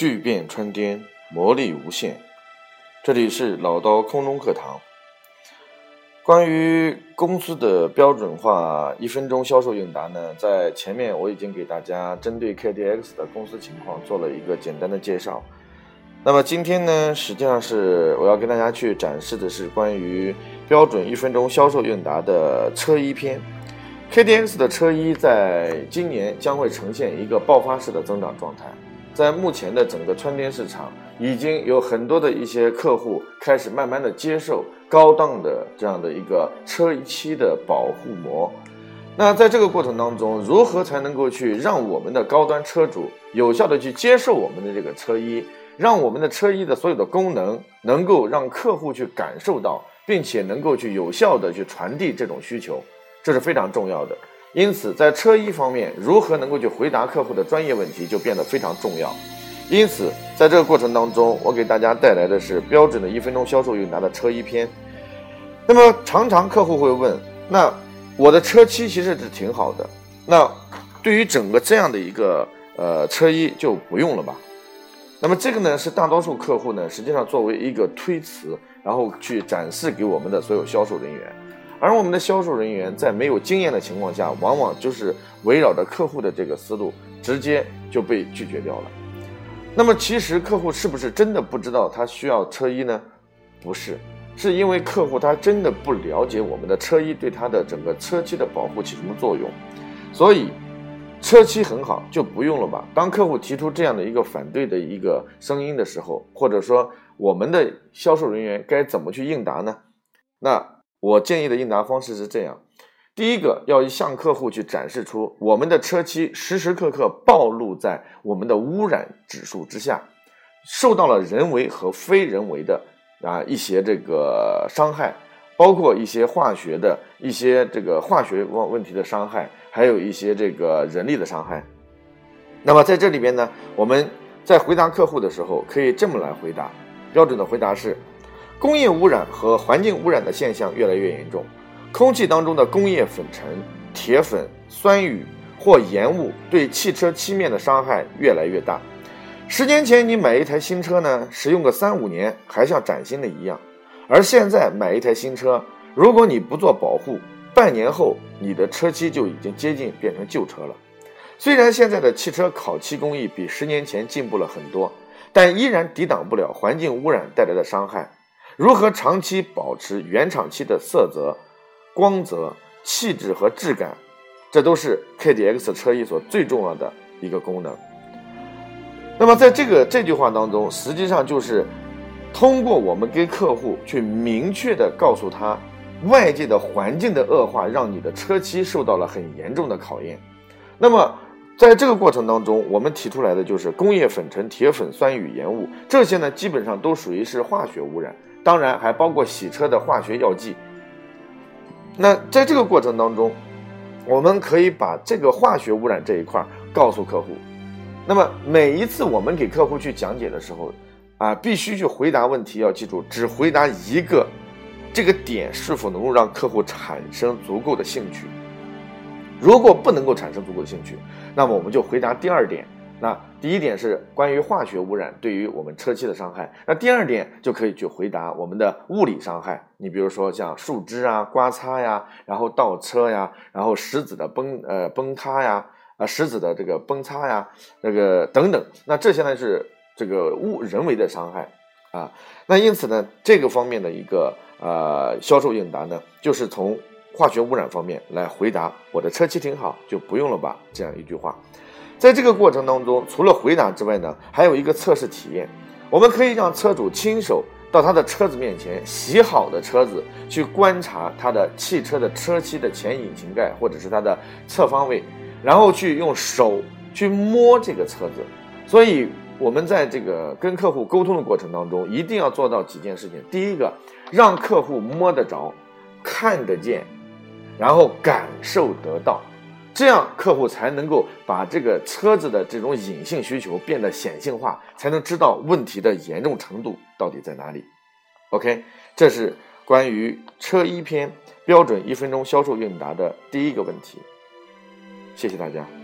巨变穿颠，魔力无限。这里是老刀空中课堂。关于公司的标准化一分钟销售应答呢，在前面我已经给大家针对 KDX 的公司情况做了一个简单的介绍。那么今天呢，实际上是我要跟大家去展示的是关于标准一分钟销售应答的车衣篇。KDX 的车衣在今年将会呈现一个爆发式的增长状态。在目前的整个穿电市场，已经有很多的一些客户开始慢慢的接受高档的这样的一个车漆的保护膜。那在这个过程当中，如何才能够去让我们的高端车主有效的去接受我们的这个车衣，让我们的车衣的所有的功能能够让客户去感受到，并且能够去有效的去传递这种需求，这是非常重要的。因此，在车衣方面，如何能够去回答客户的专业问题就变得非常重要。因此，在这个过程当中，我给大家带来的是标准的一分钟销售应答的车衣篇。那么，常常客户会问：那我的车漆其实是挺好的，那对于整个这样的一个呃车衣就不用了吧？那么这个呢，是大多数客户呢，实际上作为一个推辞，然后去展示给我们的所有销售人员。而我们的销售人员在没有经验的情况下，往往就是围绕着客户的这个思路，直接就被拒绝掉了。那么，其实客户是不是真的不知道他需要车衣呢？不是，是因为客户他真的不了解我们的车衣对他的整个车漆的保护起什么作用。所以，车漆很好就不用了吧？当客户提出这样的一个反对的一个声音的时候，或者说我们的销售人员该怎么去应答呢？那。我建议的应答方式是这样：第一个，要向客户去展示出我们的车漆时时刻刻暴露在我们的污染指数之下，受到了人为和非人为的啊一些这个伤害，包括一些化学的一些这个化学问问题的伤害，还有一些这个人力的伤害。那么在这里边呢，我们在回答客户的时候，可以这么来回答：标准的回答是。工业污染和环境污染的现象越来越严重，空气当中的工业粉尘、铁粉、酸雨或盐雾对汽车漆面的伤害越来越大。十年前你买一台新车呢，使用个三五年还像崭新的一样，而现在买一台新车，如果你不做保护，半年后你的车漆就已经接近变成旧车了。虽然现在的汽车烤漆工艺比十年前进步了很多，但依然抵挡不了环境污染带来的伤害。如何长期保持原厂漆的色泽、光泽、气质和质感，这都是 KDX 车衣所最重要的一个功能。那么，在这个这句话当中，实际上就是通过我们给客户去明确的告诉他，外界的环境的恶化让你的车漆受到了很严重的考验。那么，在这个过程当中，我们提出来的就是工业粉尘、铁粉、酸雨、盐雾这些呢，基本上都属于是化学污染。当然还包括洗车的化学药剂。那在这个过程当中，我们可以把这个化学污染这一块告诉客户。那么每一次我们给客户去讲解的时候，啊，必须去回答问题，要记住只回答一个，这个点是否能够让客户产生足够的兴趣。如果不能够产生足够的兴趣，那么我们就回答第二点。那第一点是关于化学污染对于我们车漆的伤害，那第二点就可以去回答我们的物理伤害。你比如说像树枝啊、刮擦呀，然后倒车呀，然后石子的崩呃崩塌呀，啊石子的这个崩擦呀，这个等等，那这些呢是这个物人为的伤害啊。那因此呢，这个方面的一个呃销售应答呢，就是从化学污染方面来回答我的车漆挺好，就不用了吧这样一句话。在这个过程当中，除了回答之外呢，还有一个测试体验。我们可以让车主亲手到他的车子面前，洗好的车子去观察他的汽车的车漆的前引擎盖或者是它的侧方位，然后去用手去摸这个车子。所以，我们在这个跟客户沟通的过程当中，一定要做到几件事情。第一个，让客户摸得着、看得见，然后感受得到。这样客户才能够把这个车子的这种隐性需求变得显性化，才能知道问题的严重程度到底在哪里。OK，这是关于车衣篇标准一分钟销售应答的第一个问题。谢谢大家。